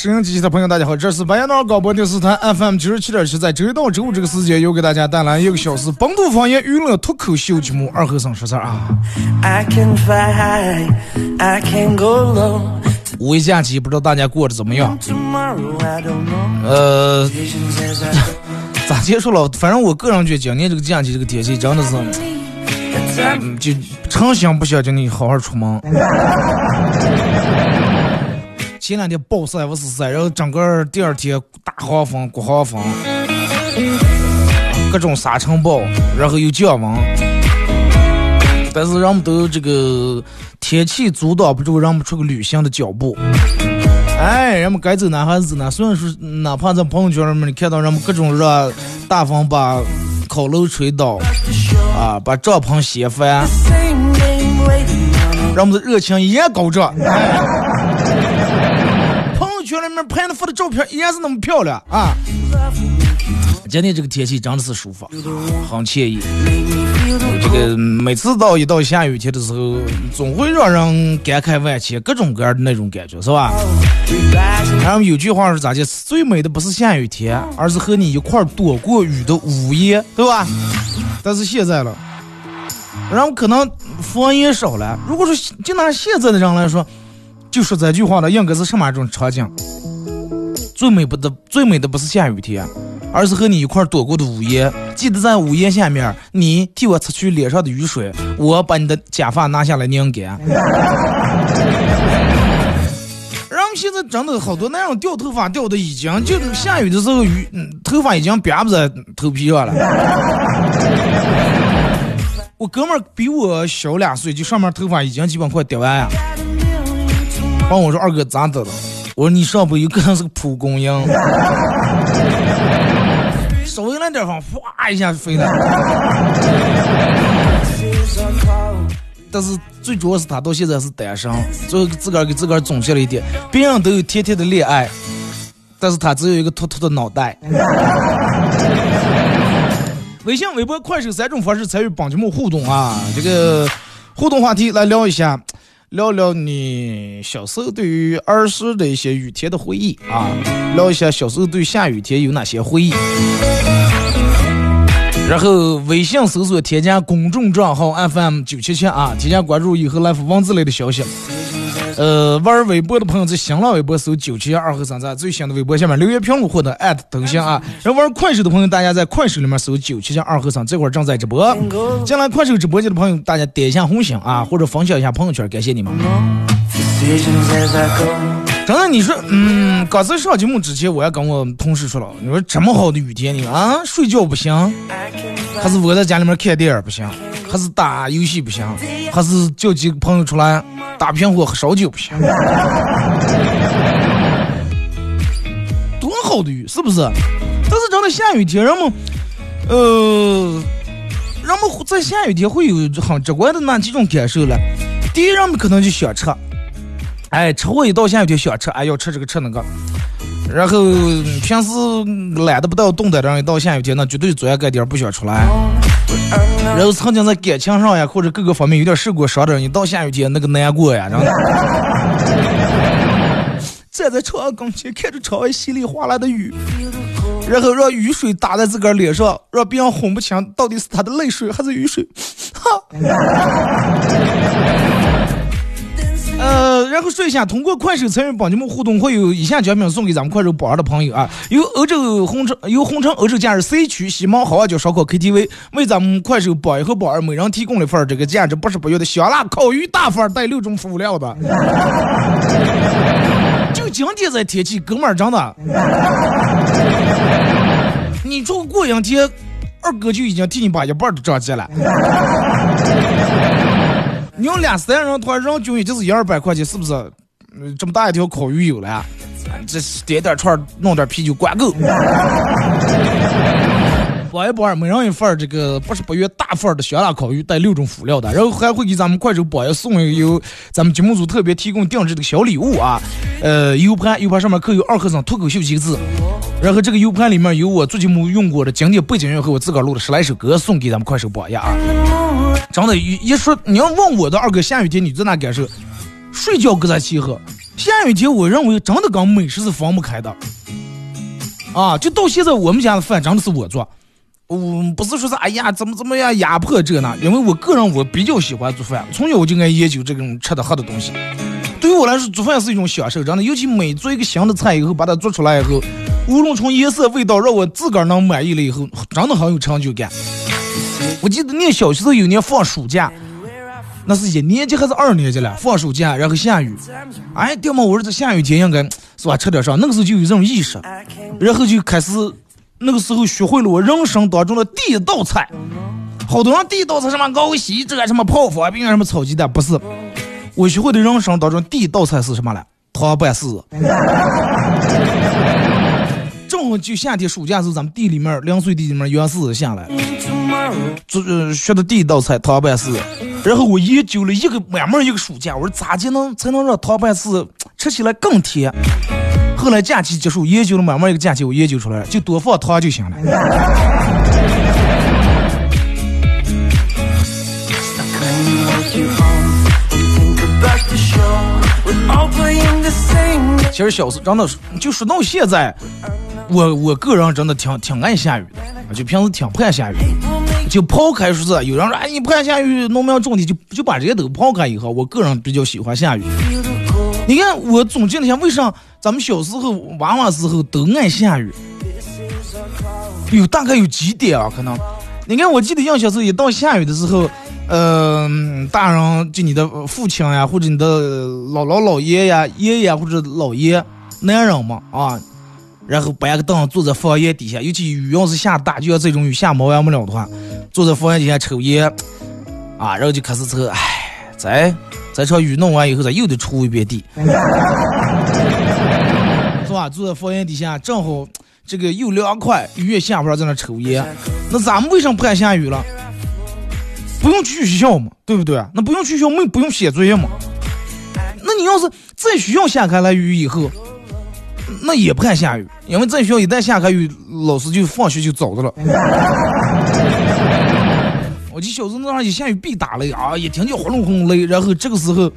收音机前的朋友，大家好，这是白彦淖尔广播电视台 FM 九十七点七，在周一到周五这个时间，又给大家带来一个小时本土方言娱乐脱口秀节目《二和尚说事儿》啊。五一假期不知道大家过得怎么样？呃，咋结束了？反正我个人觉得今年这个假期这个天气真的是，嗯就成心不想叫你好好出门。前两天暴晒不是晒，然后整个第二天大黄风、刮黄风，各种沙尘暴，然后又降温。但是人们都这个天气阻挡不住人们出去旅行的脚步。哎，人们该走哪还是走哪。虽然说哪怕在朋友圈里面你看到人们各种热，大风把烤炉吹倒，啊，把帐篷掀翻，人们的热情依然高涨。群里面拍的发的照片依然是那么漂亮啊！今天这个天气真的是舒服，很惬意。这个每次到一到下雨天的时候，总会让人感慨万千，各种各样的那种感觉，是吧？然后有句话是咋的？最美的不是下雨天，而是和你一块躲过雨的午夜，对吧？但是现在了，然后可能方言少了。如果说就拿现在的人来说。就说这句话了，应该是什么一种场景？最美不的最美的不是下雨天，而是和你一块躲过的午夜。记得在午夜下面，你替我擦去脸上的雨水，我把你的假发拿下来拧干。然后现在真的好多那种掉头发掉的已经，就下雨的时候雨，头发已经别不在头皮上了。我哥们儿比我小两岁，就上面头发已经基本快掉完呀。帮我说：“二哥咋的了？”我说：“你上不有可能是个蒲公英，稍微来点风，哗一下就飞了。”但是最主要是他到现在是单身，最后自个儿给自个儿总结了一点：别人都有甜甜的恋爱，但是他只有一个秃秃的脑袋。微信、微博、快手三种方式参与帮节目互动啊！这个互动话题来聊一下。聊聊你小时候对于儿时的一些雨天的回忆啊，聊一下小时候对下雨天有哪些回忆。然后微信搜索添加公众账号 FM 九七七啊，添加关注以后来发文字类的消息。呃，玩微博的朋友在新浪微博搜九七二和三在最新的微博下面留言评论或者艾特头像啊。然后玩快手的朋友，大家在快手里面搜九七二和三，这会儿正在直播。进来快手直播间的朋友，大家点一下红心啊，或者分享一下朋友圈，感谢你们。真的，你说，嗯，刚才上节目之前，我也跟我同事说了，你说这么好的雨天，你啊，睡觉不行，还是窝在家里面看电影不行，还是打游戏不行，还是叫几个朋友出来打平伙喝烧酒不行？多好的雨，是不是？但是真的下雨天，人们，呃，人们在下雨天会有很直观的那几种感受了。第一，人们可能就想吃。哎，吃货一到下雨天想吃，哎，要吃这个吃那个。然后平时懒得不到动的人，一到下雨天那绝对坐下盖点不想出来。然后曾经在感情上呀，或者各个方面有点受过伤的人，一到下雨天那个难过呀，真的。站在窗跟前，看着窗外稀里哗啦的雨，然后让雨水打在自个儿脸上，让别人分不清到底是他的泪水还是雨水。哈。呃，然后说一下，通过快手参与帮你们互动，会有以下奖品送给咱们快手榜上的朋友啊。由欧洲红城由红城欧洲假日 C 区西门好酒烧烤 KTV 为咱们快手榜一和榜二每人提供了份这个价值八十八元的香辣烤鱼大份带六种辅料的。就今天这天气，哥们儿真的，你说过两天，二哥就已经替你把一半都涨起了。你用俩三人团，人均也就是一二百块钱，是不是？这么大一条烤鱼有了，这点点串，弄点啤酒，管够。包一包，每人一份这个八十八元大份的香辣烤鱼，带六种辅料的，然后还会给咱们快手包一送有咱们节目组特别提供定制的小礼物啊，呃，U 盘，U 盘上面刻有二和尚脱口秀几个字，然后这个 U 盘里面有我做节目用过的经典背景音和我自个儿录的十来首歌，送给咱们快手榜一啊。真的，一一说你要问我的二哥，下雨天你在哪感受？睡觉搁在气候，下雨天我认为真的跟美食是分不开的啊！就到现在我们家的饭真的是我做。我不是说是哎呀怎么怎么样压迫这呢？因为我个人我比较喜欢做饭，从小我就爱研究这种吃的喝的东西。对于我来说，做饭是一种享受，真的。尤其每做一个新的菜以后，把它做出来以后，无论从颜色、味道，让我自个儿能满意了以后，真的很有成就感。我记得念小学时候有年放暑假，那是一年级还是二年级了？放暑假然后下雨，哎，爹妈，我儿子下雨天应该是吧吃点啥？那个时候就有这种意识，然后就开始。那个时候学会了我人生当中的第一道菜，好多人第一道菜什么熬稀这什么泡方便面什么炒鸡蛋，不是，我学会的人生当中第一道菜是什么了？汤拌柿子。正好就夏天暑假时候，咱们地里面凉水地里面养柿子下来，做学的第一道菜糖拌柿，然后我研究了一个满满一个暑假，我说咋才能才能让糖拌柿吃起来更甜？后来假期结束，研究了慢慢一个假期，我研究出来了，就多放糖就行了。其实小时真的是，就说到现在，我我个人真的挺挺爱下雨的，就平时挺盼下雨。就抛开说是有人说哎你盼下雨，农民种地就就把这些都抛开以后，我个人比较喜欢下雨。你看我总结了一下，为啥咱们小时候娃娃时候都爱下雨？有大概有几点啊？可能，你看我记得印小时候一到下雨的时候，嗯，大人就你的父亲呀，或者你的姥姥姥爷呀、爷爷或者姥爷，男人嘛啊，然后搬个凳坐在房檐底下，尤其雨要是下大，就像这种雨下毛完不了的话，坐在房檐底下抽烟，啊，然后就开始抽，唉，在。这场雨弄完以后，咱又得出一遍地，是吧？坐在房檐底下，正好这个又凉快，雨也下不着，在那抽烟。那咱们为什么不敢下雨了？不用去学校嘛，对不对？那不用去学校，没不用写作业嘛？那你要是在学校下开了雨以后，那也不敢下雨，因为在学校一旦下开雨，老师就放学就走的了。我记小时候那一下雨必打雷啊，一听见轰隆轰隆雷，然后这个时候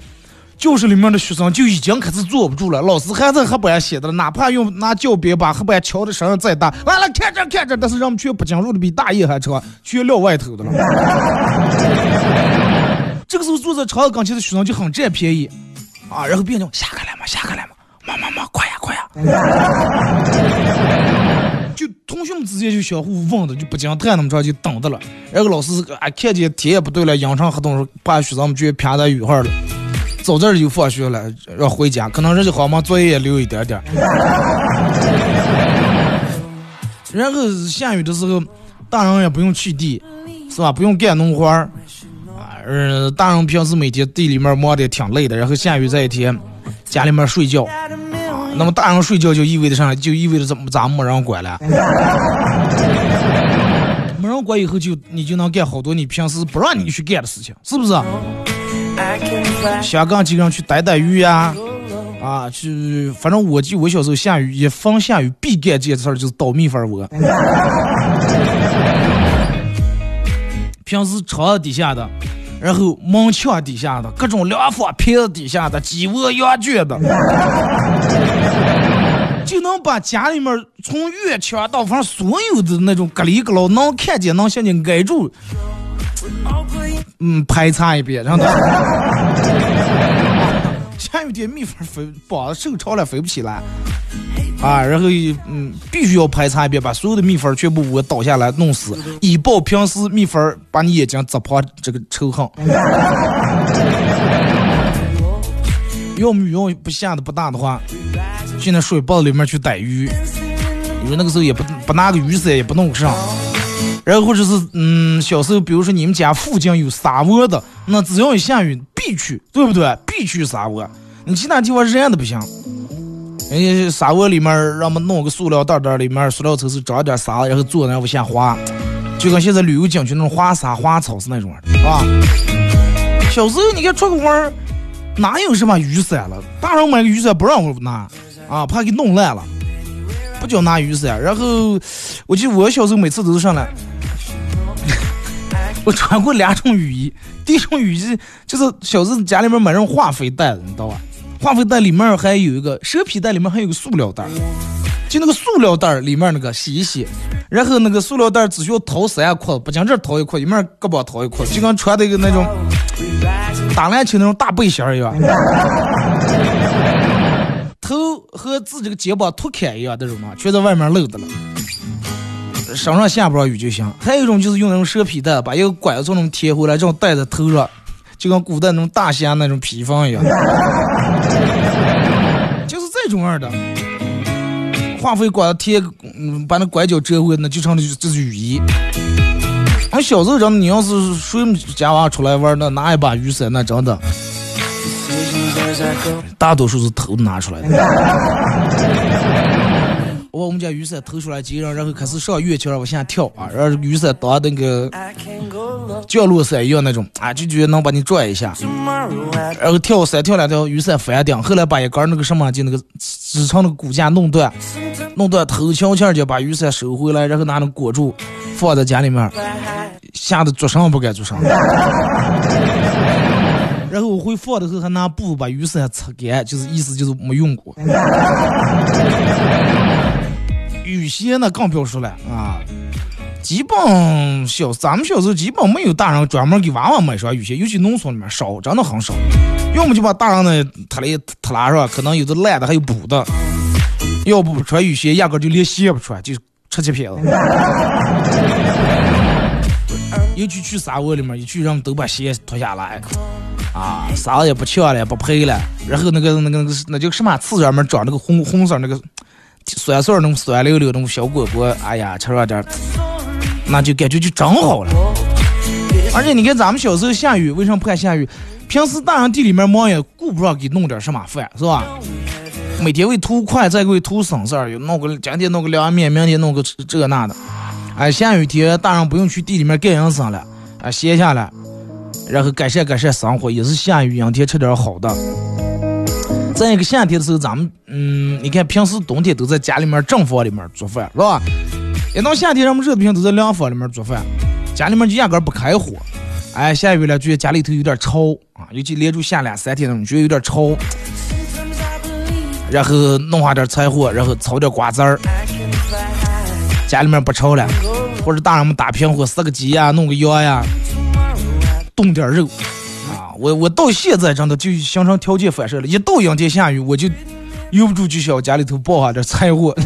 教室里面的学生就已经开始坐不住了，老师还在黑板上写的，哪怕用拿教鞭把黑板敲的声音再大，完了看着看着，但是人们却不进入的比大爷还长，全撂外头的了。这个时候坐在窗子跟前的学生就很占便宜啊，然后别人下课了嘛，下课了嘛，妈妈妈，快呀快呀。就同学们之间就相互问的，就不讲太那么长，就等着了。然后老师啊，看见天也不对了，扬长合同，把学生们就撇在雨后了。早点就放学了，要回家，可能人家好嘛，作业也留一点点。然后下雨的时候，大人也不用去地，是吧？不用干农活儿啊。嗯，大人平时每天地里面忙的挺累的，然后下雨这一天，家里面睡觉。那么大人睡觉就意味着啥？就意味着怎么咋没人管了？没人管以后就你就能干好多你平时不让你去干的事情，是不是？想跟几个人去逮逮鱼呀？啊，去，反正我记我小时候下雨一逢下雨必干这件事儿就是捣蜜蜂窝。平时床底下的，然后门墙底下的，各种凉房瓶子底下的，鸡窝羊圈的，就能把家里面从院墙到房所有的那种隔离隔牢能看见能向你挨住，嗯，排查一遍，然后。下雨天蜜蜂飞，膀子手长了飞不起来，啊，然后嗯，必须要排查一遍，把所有的蜜蜂全部我倒下来弄死，以报平时蜜蜂把你眼睛砸破这个仇恨。要么要不下的不大的话，现在水包里面去逮鱼，因为那个时候也不不拿个雨伞，也不弄上。然后或者是嗯，小时候比如说你们家附近有沙窝的，那只要一下雨必去，对不对？必去沙窝。你其他地方人都不行。人家沙窝里面让我们弄个塑料袋袋，里面塑料抽是装点沙，然后坐那往下滑，就跟现在旅游景区那种花沙花草是那种的，啊。小时候你看出个门哪有什么雨伞了？大人买个雨伞不让我拿，啊，怕给弄烂了，不叫拿雨伞。然后我记得我小时候每次都是上来。我穿过两种雨衣，第一种雨衣就是小时候家里面买那种化肥袋子，你知道吧？化肥袋里面还有一个蛇皮袋，里面还有个塑料袋，就那个塑料袋里面那个洗一洗，然后那个塑料袋只需要掏三块，不讲这掏一块，一面胳膊掏一块，就跟穿的一个那种打篮球那种大背心一样，头和自己的肩膀脱开一样那种嘛，全在外面露的了。身上下不着雨就行。还有一种就是用那种蛇皮袋，把一个管子从那种贴回来，这种戴在头上，就跟古代那种大仙那种披风一样。就是这种样的，化肥管子贴，嗯，把那拐角折回，那就成了这是雨衣。俺小时候真的，你要是谁家娃出来玩，那拿一把雨伞，那真的，大多数是偷拿出来的。我 把我们家雨伞偷出来，接上，然后开始上月球上往下跳啊，然后雨伞当那个降落伞一样那种啊，就觉得能把你拽一下，然后跳伞跳两跳，雨伞翻顶，后来把一根那个什么就那个支撑那个骨架弄断，弄断头悄悄就把雨伞收回来，然后拿那裹住，放在家里面，吓得做啥不敢做啥。然后我会放的时候还拿布把雨伞擦干，就是意思就是没用过。雨鞋呢更不要说了啊，基本小咱们小时候基本没有大人专门给娃娃买双雨鞋，尤其农村里面少，真的很少。要么就把大人的他来拖拉上，可能有的烂的还有补的，要不穿雨鞋压根就连鞋也不穿，就出去撇了。尤其去沙窝里面，一去人们都把鞋脱下来，啊，啥也不抢了，不赔了，然后那个那个那个那叫什么刺上面长那个红红色那个。酸酸那种酸溜溜那种小果果，哎呀，吃上点，那就感觉就真好了。而且你看咱们小时候下雨，为什么不敢下雨？平时大人地里面忙也顾不上给弄点什么饭，是吧？每天为图快，再为图省事儿，又弄个今天弄个凉面，明天弄个这那的。哎，下雨天大人不用去地里面干营生了，啊，歇下来，然后改善改善生活，也是下雨阴天吃点好的。在一个夏天的时候，咱们嗯，你看平时冬天都在家里面正房里面做饭，是吧？一到夏天，人们热的不行，都在凉房里面做饭，家里面就压根不开火。哎，下雨了，觉得家里头有点潮啊，尤其连着下两三天那种，觉得有点潮。然后弄下点柴火，然后炒点瓜子儿，家里面不潮了，或者大人们打平火，杀个鸡呀，弄个羊呀，冻点肉啊。我我到现在真的就形成条件反射了，一到阴天下雨，我就忍不住就想家里头抱下点柴火，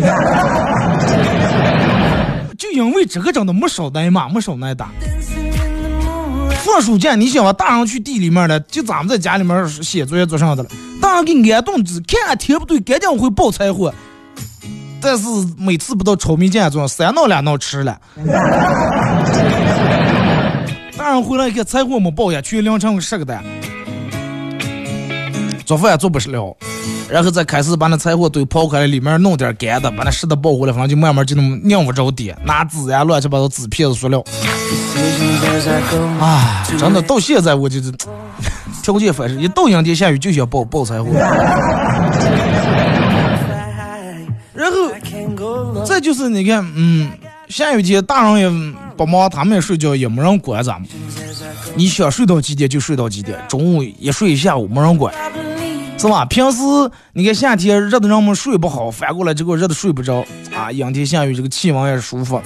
就因为这个真的没少挨骂，没少挨打。放暑假，你想啊，大人去地里面了，就咱们在家里面写作业做啥的了，大人给安顿子，看天不对，赶紧会抱柴火，但是每次不到炒米饭做，三闹两闹吃了。大人回来一看，柴火没抱下去，凌晨十个蛋，做饭做不了，然后再开始把那柴火堆刨开，里面弄点干的，把那湿的抱回来，反正就慢慢就那么拧不着地，拿纸呀乱七八糟纸片子塑料。啊，真的到现在我就是条件反射，一到阴天下雨就想抱抱柴火。然后再就是你看，嗯，下雨天大人也。不忙他们也睡觉，也没人管咱们。你想睡到几点就睡到几点，中午一睡一下午没人管，是吧？平时你看夏天热的人们睡不好，反过来结果热的睡不着啊。阴天下雨，这个气温也舒服。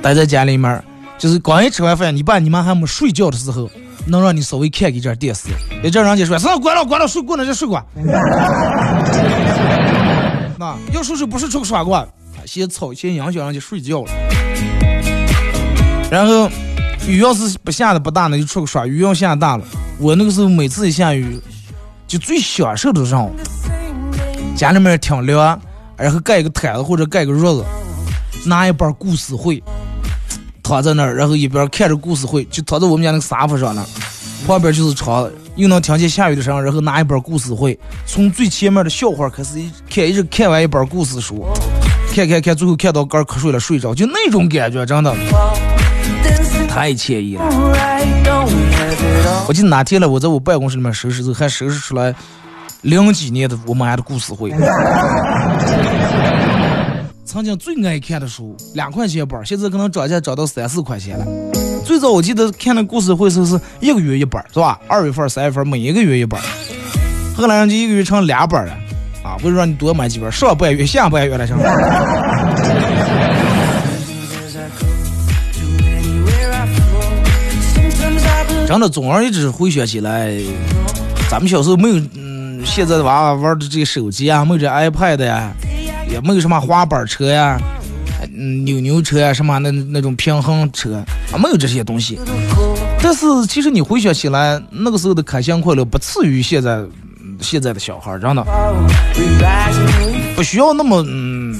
待在家里面，就是刚一吃完饭，你爸你妈还没睡觉的时候，能让你稍微看一点电视，也叫人家说，算了，关了，关了，睡过了就睡过。那要说是不是出去耍过？先吵，先影响人家睡觉了。然后雨要是不下的不大，那就出去耍；雨要下大了，我那个时候每次一下雨，就最享受的上，家里面挺凉，然后盖一个毯子或者盖个褥子，拿一本故事会。躺在那儿，然后一边看着故事会，就躺在我们家那个沙发上呢，旁边就是床，又能听见下雨的声，然后拿一本故事会，从最前面的笑话开始一看，一直看完一本故事书，看看看，最后看到干瞌睡了，睡着，就那种感觉，真的太惬意了。我记得哪天了，我在我办公室里面收拾时候，还收拾出来零几年的我们家的故事会。曾经最爱看的书，两块钱一本，现在可能涨价涨到三四块钱了。最早我记得看的故事会是是一个月一本，是吧？二月份、三月份每一个月一本。后来人就一个月成俩本了，啊，为了让你多买几本，上半月、下半月了，成。真的，总而言之回想起来，咱们小时候没有，嗯，现在的娃娃玩的这个手机啊，没有这 iPad 呀。也没有什么滑板车呀，嗯，扭扭车呀，什么那那种平衡车啊，没有这些东西。但是其实你回想起来，那个时候的开心快乐不次于现在现在的小孩，真的不需要那么嗯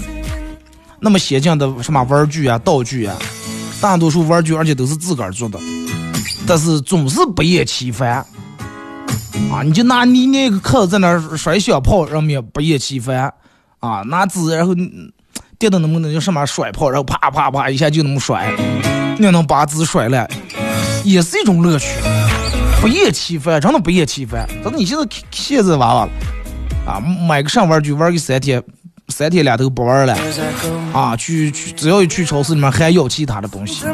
那么先进的什么玩具啊、道具啊，大多数玩具而且都是自个儿做的，但是总是不厌其烦啊！你就拿你那个壳子在那甩小炮，人们不厌其烦。啊，拿纸，然后电动那么那叫什么甩炮，然后啪啪啪一下就那么甩，你能把纸甩了，也是一种乐趣，不厌其烦，真的不厌其烦。但是你现在现在娃娃，啊，买个上玩具玩个三天。三天两头不玩了，啊，去去，只要一去超市里面还要其他的东西。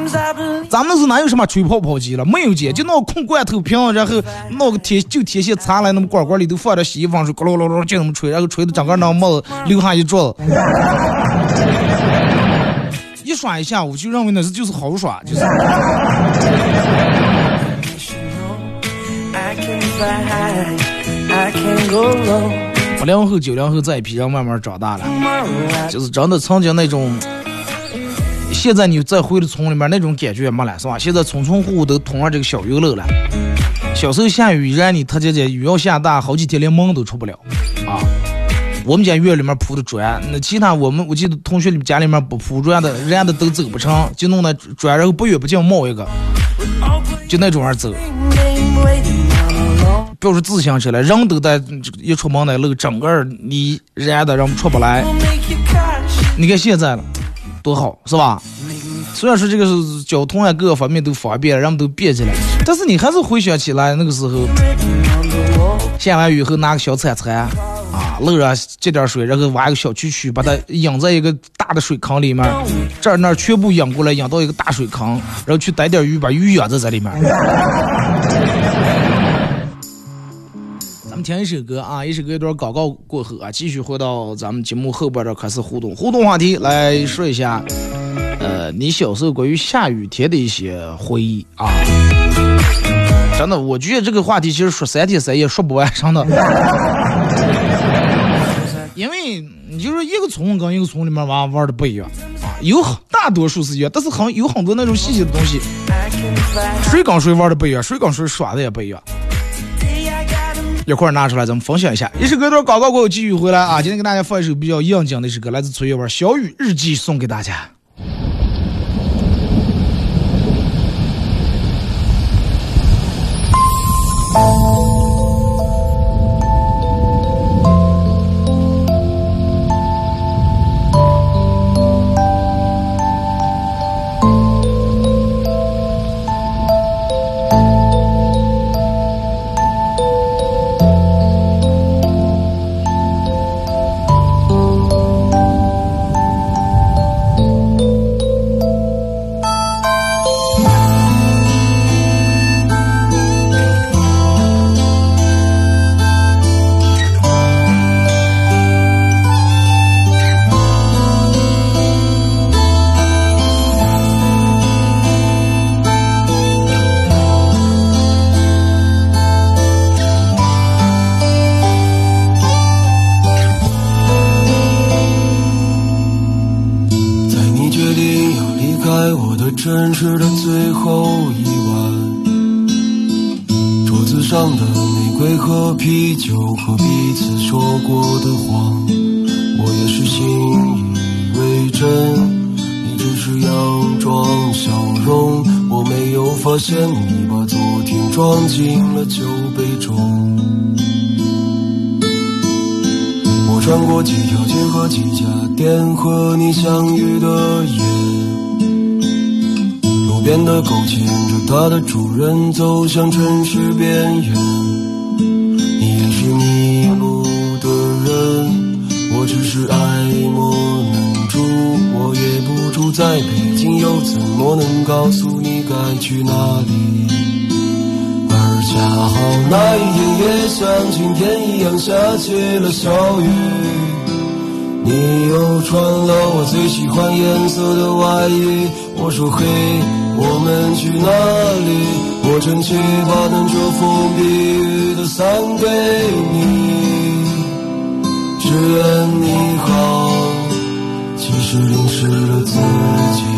咱们是哪有什么吹泡泡机了？没有姐，就弄空罐头瓶，然后弄个铁就铁线缠来，那么罐罐里头放点洗衣粉水，咕噜噜噜就那么吹，然后吹的整个那帽子留下一桌子，一耍一下午，就认为那是就是好耍，就是。八零后、九零后这一批人慢慢长大了，就是真的曾经那种，现在你再回到村里面那种感觉也没了，是吧？现在村村户户都通上这个小油楼了。小时候下雨，让你他姐姐雨要下大，好几天连门都出不了啊。我们家院里面铺的砖，那其他我们我记得同学里家里面不铺砖的，人家的都走不成就弄那砖，然后不远不近冒一个，就那种样走。不要说自行车了，人都在一出门那路，整个你燃的，人出不来。你看现在了，多好，是吧？虽然说这个是交通啊，各个方面都方便，人们都便起来，但是你还是回想起来那个时候，下完雨后拿个小铲铲啊，路上接点水，然后挖个小渠渠，把它引在一个大的水坑里面，这儿那儿全部引过来，引到一个大水坑，然后去逮点鱼，把鱼养在这里面。听一首歌啊，一首歌一段广告过后啊，继续回到咱们节目后边这开始互动。互动话题来说一下，呃，你小时候关于下雨天的一些回忆啊。真的，我觉得这个话题其实说三天三夜说不完，真的。因为你就说一个村跟一个村里面玩玩的不一样啊，有大多数是一样，但是很有很多那种细节的东西，谁跟谁玩的不一样，谁跟谁耍的也不一样。一块拿出来，咱们分享一下。一首歌段广告过后继续回来啊！今天给大家放一首比较应景的一首歌，来自崔月文《小雨日记》，送给大家。走向城市边缘，你也是迷路的人，我只是爱莫能助，我也不住在北京，又怎么能告诉你该去哪里？而恰好那一天也像今天一样下起了小雨，你又穿了我最喜欢颜色的外衣，我说嘿。我们去哪里？我撑起把能遮风避雨的伞给你，只愿你好，即使淋湿了自己。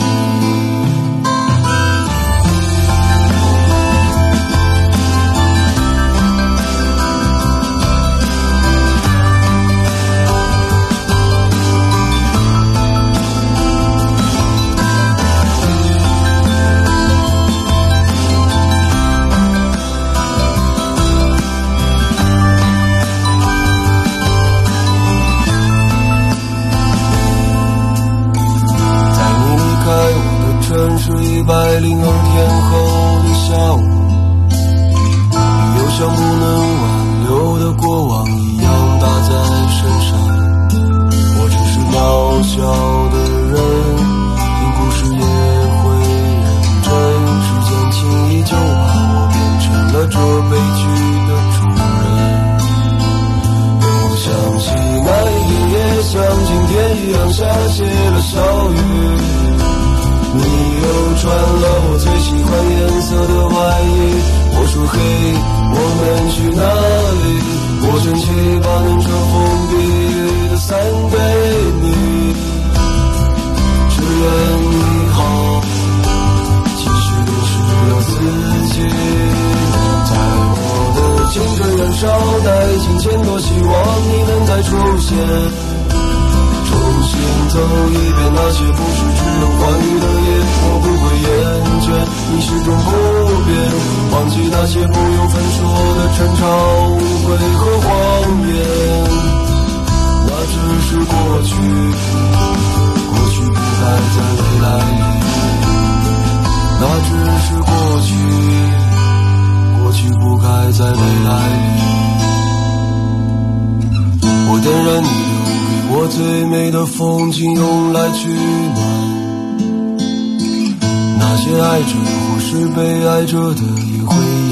重新走一遍那些不是只有被爱着的也会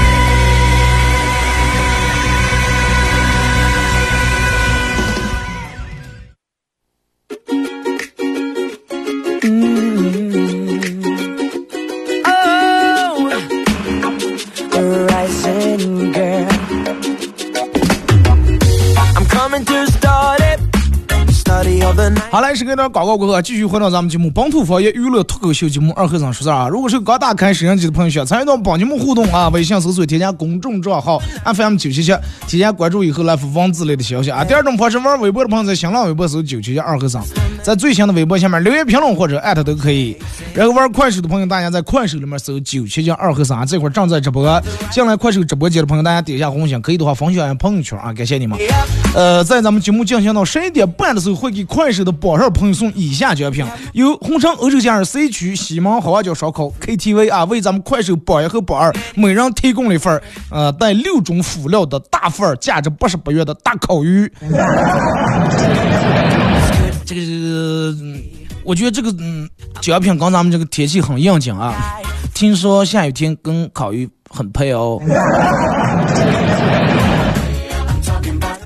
心。好嘞，是给点广告过后，继续回到咱们节目《本土方言娱乐脱口秀节目二和尚说事儿》啊。如果是刚打开摄像机的朋友，想参与到帮节目互动啊，微信搜索添加公众账号 FM 九七七，添加关注以后来发文字类的消息啊。第二种方式，玩微博的朋友在新浪微博搜九七七二和尚，在最新的微博下面留言评论或者艾特都可以。然后玩快手的朋友，大家在快手里面搜九七七二和尚，这会儿正在直播。进来快手直播间的朋友，大家点一下红心，可以的话分享一下朋友圈啊，感谢你们。呃，在咱们节目进行到十一点半的时候，会给快手的榜上朋友送以下奖品：由红城欧洲假日 C 区西门好望角烧烤 KTV 啊，为咱们快手榜一和榜二每人提供了一份呃带六种辅料的大份儿，价值八十八元的大烤鱼。这个是，我觉得这个嗯奖品跟咱们这个天气很应景啊。听说下雨天跟烤鱼很配哦。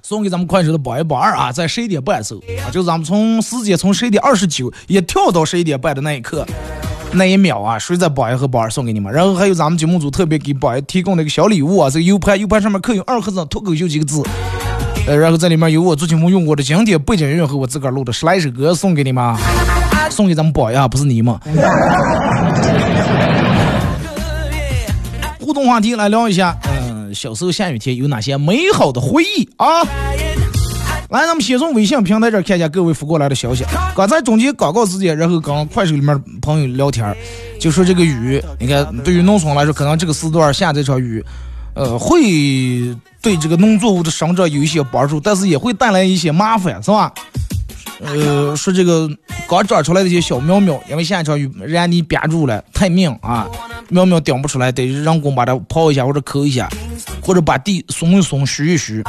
送给咱们快手的榜一榜二啊，在十一点半时候啊，就是咱们从时间从十一点二十九也跳到十一点半的那一刻，那一秒啊，谁在榜一和榜二送给你们？然后还有咱们节目组特别给榜一提供的一个小礼物啊，这个 U 盘 U 盘上面刻有二和尚脱口秀几个字，呃，然后这里面有我做节目用过的经典背景音乐和我自个儿录的十来首歌送给你们，送给咱们榜一啊，不是你们。互动话题来聊一下，小时候下雨天有哪些美好的回忆啊？来，咱们先从微信平台这看一下各位发过来的消息。刚才中间广告时间，然后跟快手里面朋友聊天，就说这个雨，你看对于农村来说，可能这个时段下这场雨，呃，会对这个农作物的生长有一些帮助，但是也会带来一些麻烦，是吧？呃，说这个刚长出来的一些小苗苗，因为下一场雨让泥憋住了，太命啊，苗苗顶不出来，得人工把它刨一下或者抠一下，或者把地松一松、虚一虚。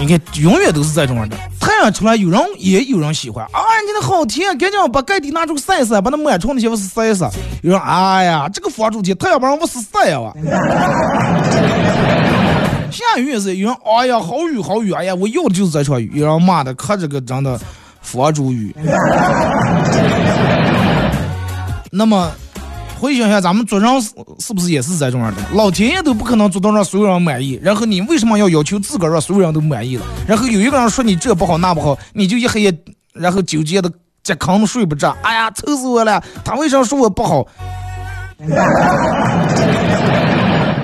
你看，永远都是这种样的。太阳出来，有人也有人喜欢啊，你的好甜，赶紧把盖地拿出晒晒，把那螨虫那些不是晒晒。有人哎呀，这个房主去，太阳把人物事晒呀哇。下雨也是，有人哎呀，好雨好雨，哎呀，我要的就是这场雨。有人骂的可这个真的佛主雨。那么回想一下，咱们做人是是不是也是这种样的？老天爷都不可能做到让所有人满意，然后你为什么要要求自个儿让所有人都满意了？然后有一个人说你这不好那不好，你就一黑夜，然后纠结的这炕睡不着。哎呀，愁死我了！他为啥说我不好？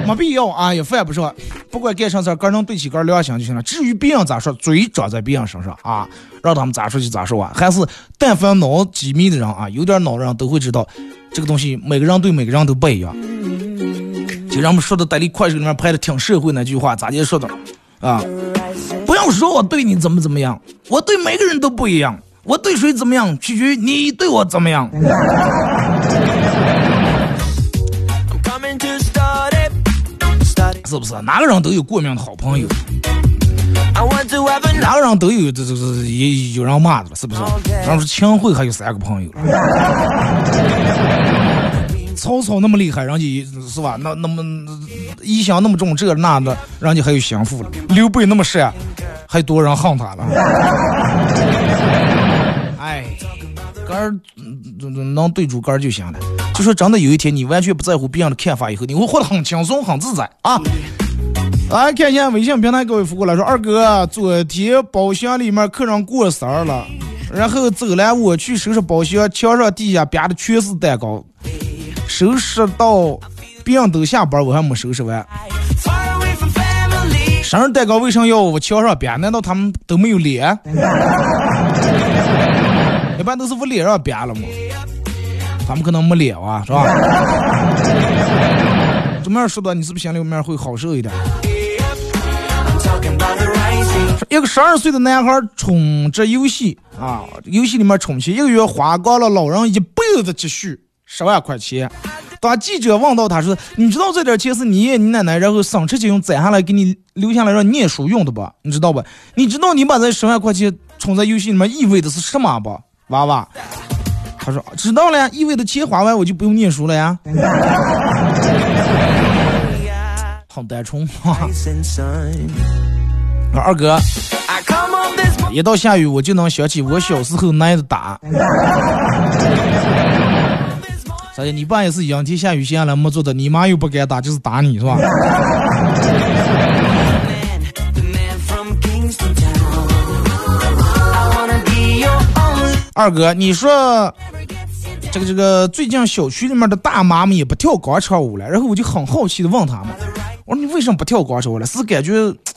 没必要啊，也犯不上。不管干啥事儿，个人对起个人良心就行了。至于别人咋说，嘴长在别人身上啊，让他们咋说就咋说啊。还是但凡脑机密的人啊，有点脑的人都会知道，这个东西每个人对每个人都不一样。就让我们说的在你快手里面拍的挺社会那句话，咋就说的啊？不要说我对你怎么怎么样，我对每个人都不一样。我对谁怎么样，取决于你对我怎么样。是不是？哪个人都有过命的好朋友，哪个人都有这这这也有人骂的了，是不是？然后说秦桧还有三个朋友，曹操那么厉害，人家是吧？那那么异想那么重，这那的，人家还有心腹了。刘备那么帅，还多人恨他了。哎，个儿能对住杆儿就行了。就说真的，有一天你完全不在乎别人的看法以后，你会活得很轻松、很自在啊！来看一下微信平台各位发过来说，二哥，昨天包厢里面客人过生日了，然后走了，我去收拾包厢，墙上地下别的全是蛋糕，收拾到别人都下班，我还没收拾完。生日蛋糕为啥要我墙上别？难道他们都没有脸？一般都是我脸上别了嘛？他们可能没脸啊，是吧？这么样说的，你是不是心里面会好受一点？一个十二岁的男孩充这游戏啊，游戏里面充钱，一个月花光了老人一辈子积蓄十万块钱。当记者问到他说：“你知道这点钱是你爷你奶奶然后省吃俭用攒下来给你留下来让念书用的吧？你知道吧？你知道你把这十万块钱充在游戏里面意味的是什么不？娃娃。”他说：“知道了呀，意味着钱花完我就不用念书了呀。”好单纯哈。二哥，一到下雨我就能想起我小时候挨的打。咋的？你爸也是仰天下雨下来没做的，你妈又不敢打，就是打你是吧？二哥，你说这个这个最近小区里面的大妈们也不跳广场舞了，然后我就很好奇的问他们，我说你为什么不跳广场舞了？是感觉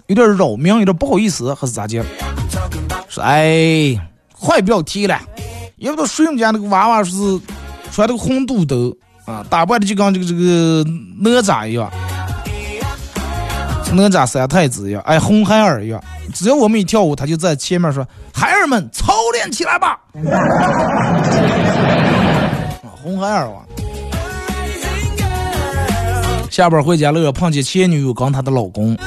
有点扰民，有点不好意思，还是咋的？说哎，话也不要提了，也不知道谁家那个娃娃是穿的个红肚兜啊，打扮的就跟这个这个哪吒一样，哪吒三太子一样，哎，红孩儿一样。只要我们一跳舞，他就在前面说：“孩儿们，操练起来吧！”红孩儿啊！下班回家路上碰见前女友跟她的老公，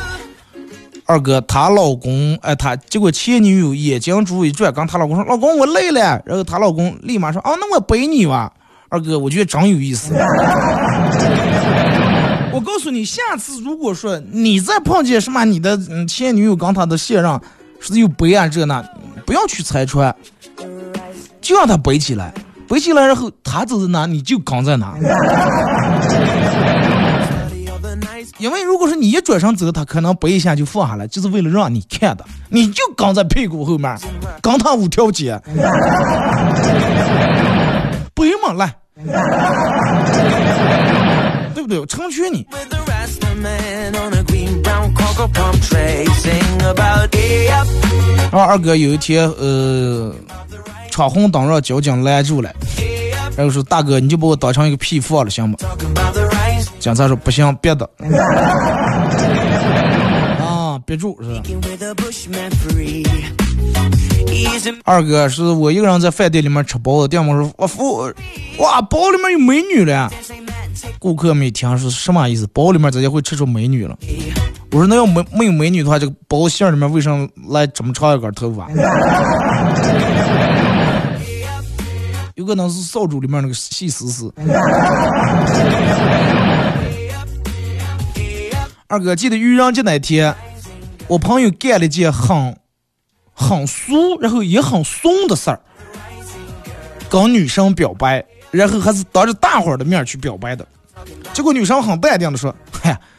二哥，她老公哎，她结果前女友眼睛珠一转，跟她老公说：“老公，我累了。”然后她老公立马说：“啊，那我背你吧。”二哥，我觉得真有意思。我告诉你，下次如果说你再碰见什么你的前女友跟他的现任是又背啊这那，不要去拆穿，就让他背起来，背起来然后他走在哪你就跟在哪。因为如果说你一转身走，他可能背一下就放下来，就是为了让你看的，你就跟在屁股后面，跟他五条街，背嘛来。对不对？成全你。然后二哥有一天，呃，闯红灯让交警拦住了，然后说：“大哥，你就把我当成一个屁放了，行吗？”警察说：“不行，别的。”啊，别住是吧？二哥是我一个人在饭店里面吃包子，店员说：“我服，哇，包里面有美女了。”顾客没听是什么意思？包里面直接会吃出美女了。我说那要没没有美女的话，这个包馅里面为什么来这么长一根头发？有可能是扫帚里面那个细丝丝。二哥记得愚人节那天，我朋友干了件很很俗，然后也很怂的事儿，跟女生表白。然后还是当着大伙儿的面去表白的，结果女生很淡定的说：“嗨，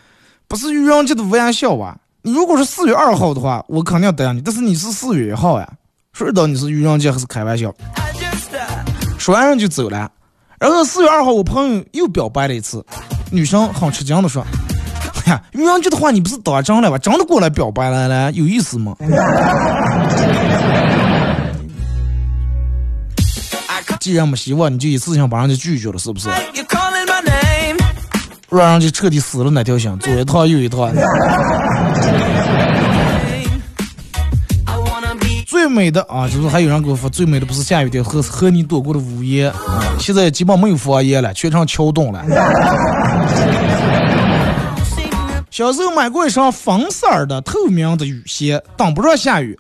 不是愚人节的玩笑吧？你如果是四月二号的话，我肯定答应你。但是你是四月一号呀，谁知道你是愚人节还是开玩笑？”说完人就走了。然后四月二号，我朋友又表白了一次，女生很吃惊的说：“哎呀，愚人节的话你不是当真了吧？真的过来表白了了，有意思吗？” 既然没希望，你就一次性把人家拒绝了，是不是？让人就彻底死了那条心，左一趟右一趟。最美的啊，就是还有人给我发最美的不是下雨天和和你躲过的午夜啊，现在基本没有方言了，全成桥洞了。小时候买过一双粉色的透明的雨鞋，挡不住下雨。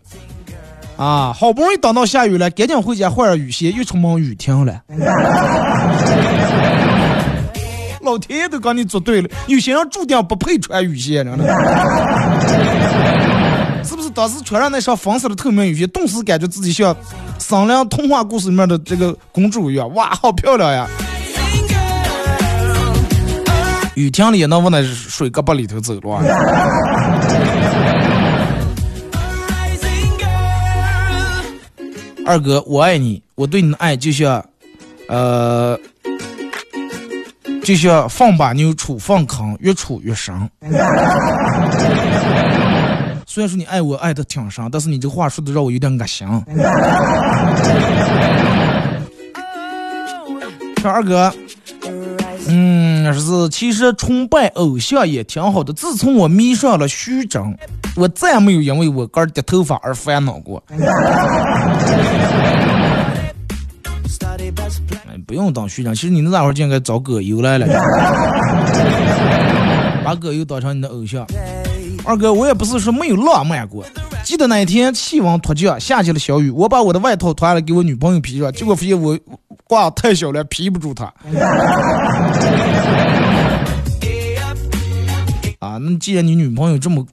啊，好不容易等到下雨了，赶紧回家换上雨鞋，又出门雨停了。老天爷都跟你作对了，有些人注定不配穿雨鞋，真的。是不是当时穿上那双粉色的透明雨鞋，顿时感觉自己像商量童话故事里面的这个公主一样？哇，好漂亮呀！雨停了也能往那水胳膊里头走了。二哥，我爱你，我对你的爱就像，呃，就像放把牛杵放坑，越杵越深。虽然说你爱我爱的挺深，但是你这话说的让我有点恶心。说二哥，嗯，是其实崇拜偶像也挺好的。自从我迷上了徐峥，我再也没有因为我哥掉头发而烦恼过。不用当学长，其实你那会儿就应该找葛优来了，把葛优当成你的偶像。二哥，我也不是说没有浪漫过。记得那天气温突降，下起了小雨，我把我的外套脱了给我女朋友披上，结果发现我挂太小了，披不住她。啊，那既然你女朋友这么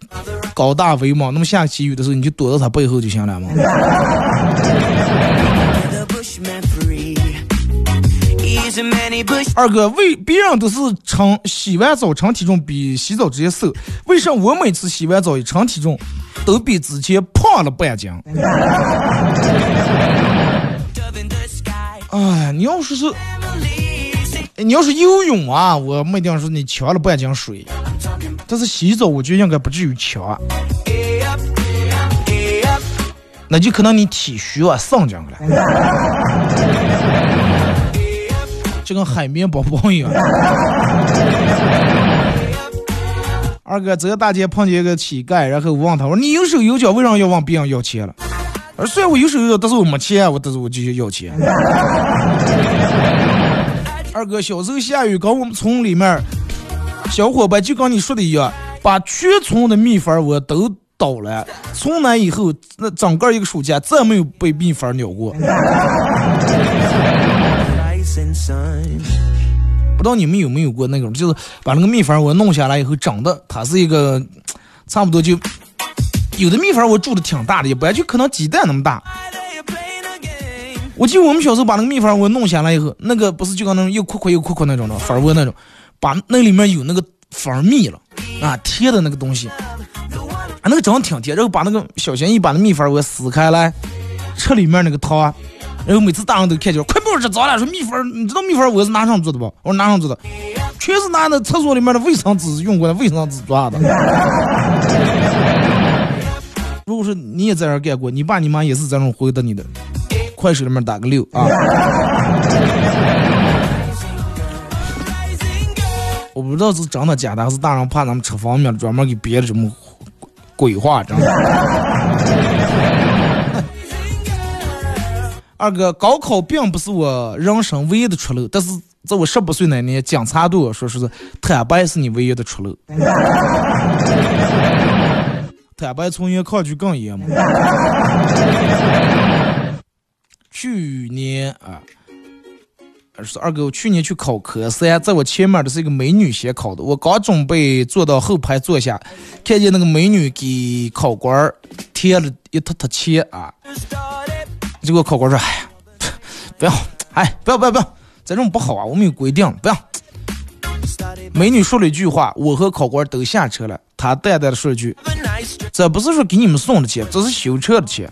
高大威猛，那么下起雨的时候你就躲到她背后就行了嘛。二哥，为别人都是称洗完澡称体重比洗澡直接瘦，为啥我每次洗完澡一称体重都比之前胖了半斤？哎，你要说是，你要是游泳啊，我没定说你呛了半斤水，但是洗澡我觉得应该不至于呛，那就可能你体虚啊，上劲了。就跟海绵宝宝一样。二哥，这个大街碰见一个乞丐，然后我问他，我说你有手有脚，为啥要问别人要钱了？而虽然我有手有脚，但是我没钱，我但是我继续要钱。二哥，小时候下雨，跟我们村里面小伙伴就跟你说的一样，把全村的蜜蜂我都倒了。从那以后，那整个一个暑假再没有被蜜蜂咬过。不知道你们有没有过那种，就是把那个蜜蜂我弄下来以后，长得它是一个 差不多就有的蜜蜂我住的挺大的，也不然就可能鸡蛋那么大。我记得我们小时候把那个蜜蜂窝弄下来以后，那个不是就跟那种又阔阔又阔阔那种的蜂窝那种，把那里面有那个蜂蜜了啊，贴的那个东西，啊，那个长的挺甜，然后把那个小心翼翼把那蜜蜂我撕开来，吃里面那个汤。然后每次大人都看见，快把我这脏了！说蜜蜂，你知道蜜蜂我是拿上做的不？我说拿上做的，全是拿那厕所里面的卫生纸用过的卫生纸做的。如果说你也在这干过，你爸你妈也是这种回答你的，快手里面打个六啊！我不知道是真的假的，还是大人怕咱们吃方便专门给编的这么鬼话，真的。二哥，高考并不是我人生唯一的出路，但是在我十八岁那年，警察对我说：“是坦白是你唯一的出路。”坦白从严，抗拒更严嘛。去年啊，二哥，我去年去考科三，在我前面的是一个美女先考的，我刚准备坐到后排坐下，看见那个美女给考官贴了一沓沓钱啊。结果考官说：“哎呀，不要，哎，不要，不要，不要，这种不好啊，我们有规定，不要。”美女说了一句话，我和考官都下车了。她淡淡的说一句：“这不是说给你们送的钱，这是修车的钱。”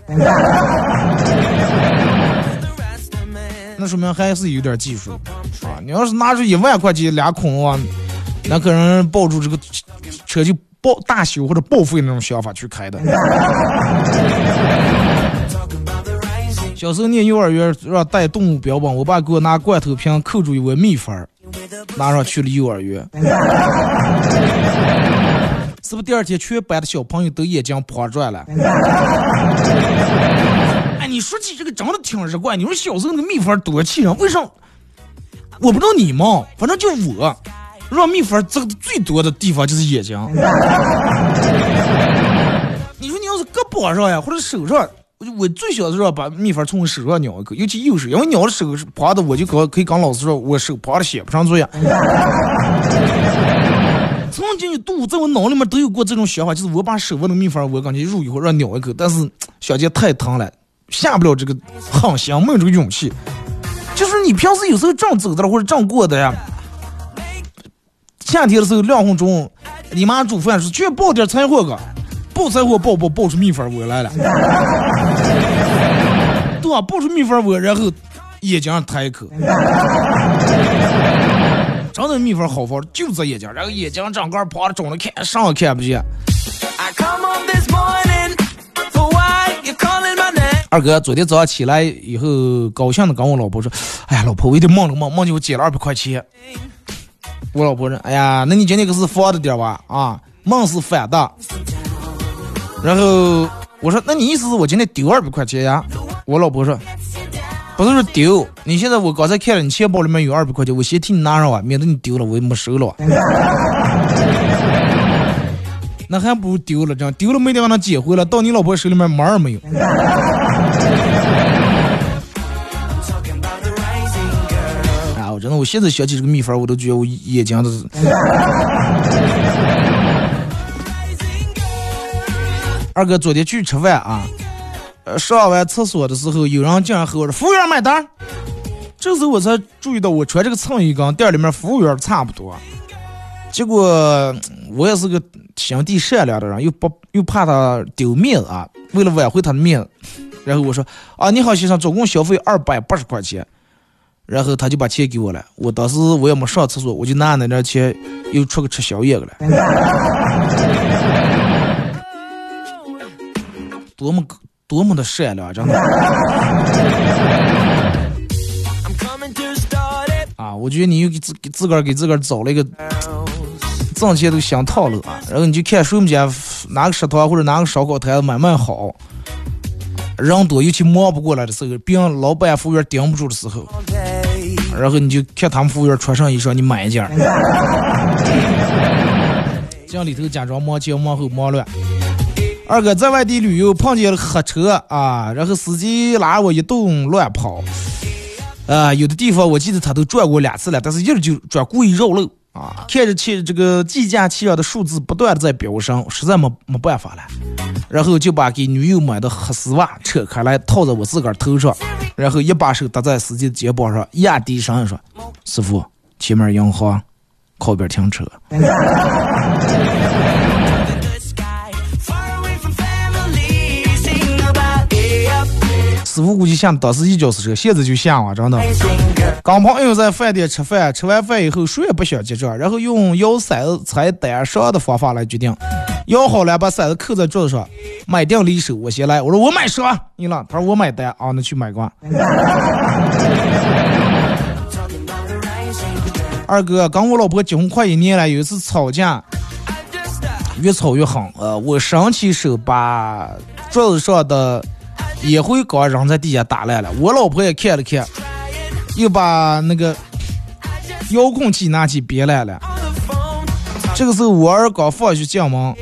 那说明还是有点技术啊！你要是拿出一万块钱俩孔啊，那可能抱住这个车就报大修或者报废那种想法去开的。小时候念幼儿园让带动物标本，我爸给我拿罐头瓶扣住一窝蜜蜂，拿上去了幼儿园。是不是第二天全班的小朋友都眼睛破转了？哎，你说起这个真的挺日怪。你说小时候那个蜜蜂多气人，为啥？我不知道你们，反正就我，让蜜蜂蛰的最多的地方就是眼睛。你说你要是胳膊上呀，或者手上。我就我最小的时候把蜜蜂从我手上咬一口，尤其右手，因为咬的手是趴的，我就可可以跟老师说，我手趴的写不上作业。曾经一度在我脑里面都有过这种想法，就是我把手握的蜜蜂，我感觉入以后让咬一口，但是小姐太疼了，下不了这个狠心，没有这个勇气。就是你平时有时候正走的了或者正过的呀，夏天的时候凉风中，你妈煮饭时去抱点柴火个。抱柴火抱抱抱出蜜蜂窝来了，对吧？抱出蜜蜂窝，然后眼睛上抬一口，真的蜜蜂好放，就在眼睛，然后眼睛整个趴着肿的看，啥也看不见。二哥，昨天早上起来以后，高兴的跟我老婆说：“哎呀，老婆，我有点梦了梦，梦见我捡了二百块钱。”我老婆说：“哎呀，那你今天可是放的点吧？啊，梦是反的。”然后我说：“那你意思是我今天丢二百块钱呀？”我老婆说：“不是说丢，你现在我刚才看了，你钱包里面有二百块钱，我先替你拿上吧，免得你丢了我也没收了。”那还不如丢了，这样丢了没地方能捡回来，到你老婆手里面门儿没有。啊，我真的，我现在想起这个秘方，我都觉得我眼睛都是。二哥昨天去吃饭啊，呃，上完厕所的时候，有人竟然和我说：“服务员买单。”这时候我才注意到，我穿这个衬衣跟店里面服务员差不多。结果我也是个心地善良的人，又不又怕他丢面子啊，为了挽回他的面子，然后我说：“啊，你好，先生，总共消费二百八十块钱。”然后他就把钱给我了。我当时我也没上厕所，我就拿那点钱又出去吃宵夜去了。多么多么的善良，真的。啊，我觉得你又给自给自个儿给自个儿找了一个挣钱都想套路啊。然后你就看谁们家哪个食堂或者哪个烧烤摊慢慢好，人多尤其忙不过来的时候，别人老板服务员顶不住的时候，然后你就看他们服务员穿上衣裳，你买一件，这样里头假装忙前忙后忙乱。二哥在外地旅游碰见了黑车啊，然后司机拉我一顿乱跑，啊，有的地方我记得他都转过两次了，但是一直就转故意绕路啊。看着汽这个计价器上的数字不断的在飙升，实在没没办法了，然后就把给女友买的黑丝袜扯开来套在我自个儿头上，然后一把手搭在司机的肩膀上，压低声音说：“师傅，前面银行，靠边停车。”师傅估计像当时一脚刹车，现在就想啊，真的。跟朋友在饭店吃饭，吃完饭以后谁也不想结账，然后用摇骰子猜单上的方法来决定。摇好了，把骰子扣在桌子上，买定离手，我先来。我说我买啥？你了？他说我买单啊，那去买吧。二哥，跟我老婆结婚快一年了，有一次吵架，越吵越狠。呃，我伸起手把桌子上的。烟灰缸扔在地下打烂了，我老婆也看了看，又把那个遥控器拿起别烂了。这个时候我儿刚放学进门，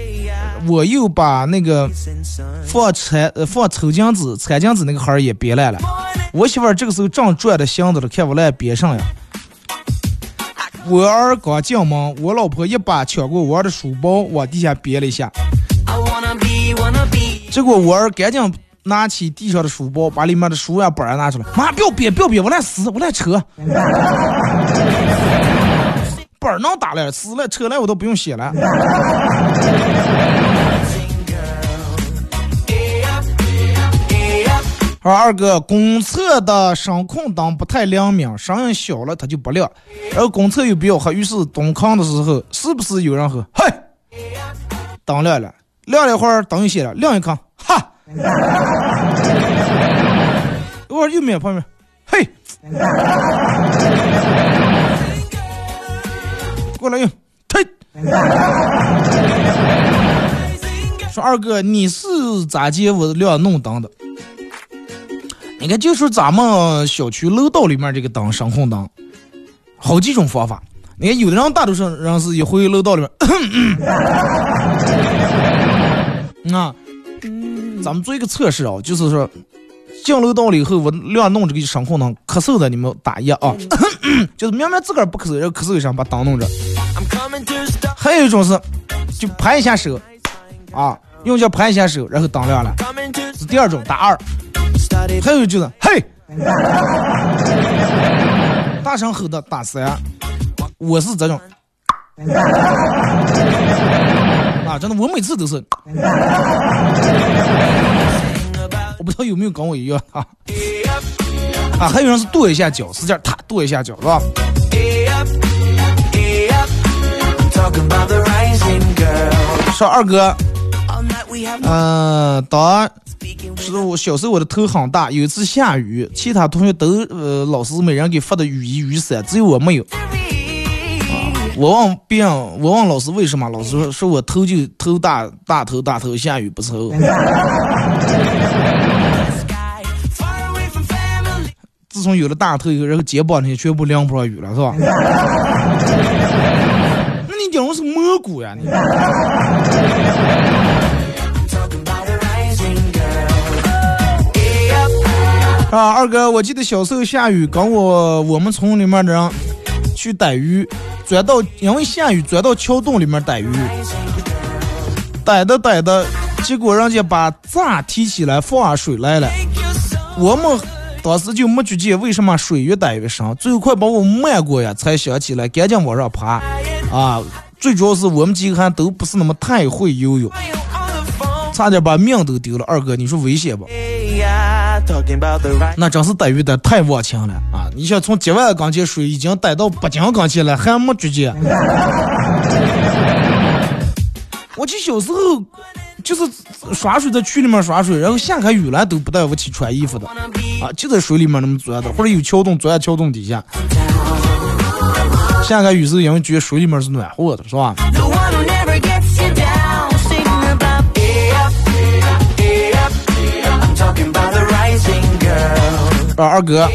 我又把那个放餐呃放抽巾纸、餐巾纸那个盒也别烂了。我媳妇儿这个时候正转着箱子了，看我来别上呀。我儿刚进门，我老婆一把抢过我儿的书包往地下别了一下，结果我儿赶紧。拿起地上的书包，把里面的书呀本儿拿出来。妈，不要别，不要别，我来撕，我来扯。本儿能打了，撕了扯了，我都不用写了。二哥，公厕的声控灯不太灵敏，声音小了它就不亮，然后公厕又比较黑，于是蹲坑的时候，是不是有人喝？嘿，灯亮了，亮了一会儿，灯又熄了，亮一坑，哈。我说右面旁边，嘿，过来用，嘿。说二哥，你是咋接我亮弄灯的？你看，就是咱们小区楼道里面这个灯，声控灯，好几种方法。你看，有的人大多数人是一回楼道里面，啊。咱们做一个测试啊，就是说进楼道了以后，我亮弄这个声控灯，咳嗽的你们打一啊，就是明明自个儿不咳嗽，然后咳嗽一声把灯弄着。还有一种是，就拍一下手，啊，用脚拍一下手，然后灯亮了，是第二种打二。还有就是，嘿，大声吼的打三，我是这种。真的，我每次都是，我不知道有没有跟我一样啊。啊，还有人是跺一下脚，使劲踏跺一下脚，是吧？说二哥，嗯，当是我小时候我的头很大，有一次下雨，其他同学都呃老师每人给发的雨衣雨伞，只有我没有。我问别人，我问老师为什么，老师说说我头就头大大头大头，下雨不愁。自从有了大头以后，然后肩膀那些全部淋不上雨了，是吧？那你讲的是蘑菇呀？你啊，二哥，我记得小时候下雨，跟我我们村里面的人去逮鱼，钻到因为下雨钻到桥洞里面逮鱼，逮的逮的，结果人家把闸提起来放下水来了，我们当时就没去见为什么水越逮越深，最后快把我漫过呀，才想起来赶紧往上爬，啊，最主要是我们几个还都不是那么太会游泳，差点把命都丢了。二哥，你说危险不？那真是逮鱼的太忘情了啊！你想从几万缸前水已经逮到八斤缸前了，还没觉见。我记得小时候就是耍水，在渠里面耍水，然后下开雨了都不带我去穿衣服的啊，就在水里面那么钻的，或者有桥洞钻在桥洞底下。下开雨是，因为觉得水里面是暖和的，是吧？啊，二哥，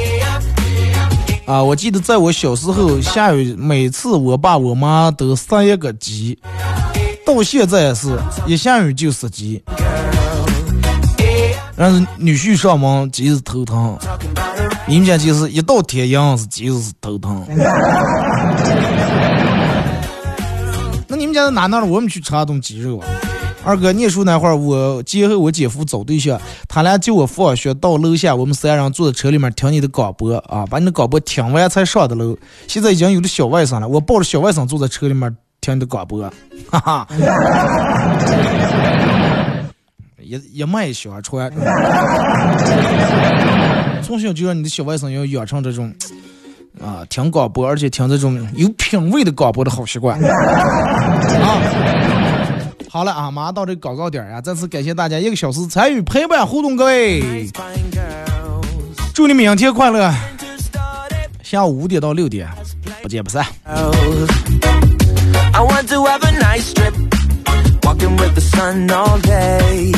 啊，我记得在我小时候下雨，每次我爸我妈都杀一个鸡，到现在是一下雨就死鸡，但是女婿上门鸡是头疼，你们家就是一到天阳是鸡是头疼。那你们家在哪呢？我们去吃顿鸡肉。二哥念书那会儿，我姐和我姐夫找对象，他俩叫我放学到楼下，我们三人坐在车里面听你的广播啊，把你的广播听完才上的楼。现在已经有了小外甥了，我抱着小外甥坐在车里面听你的广播，哈哈。一一脉相传，从小就让你的小外甥要养成这种啊听广播，而且听这种有品位的广播的好习惯啊。好了啊，马上到这广告点呀！再次感谢大家一个小时参与陪伴互动，各位，祝你明天快乐！下午五点到六点，不见不散。I want to have a nice trip, walking with the sun all day.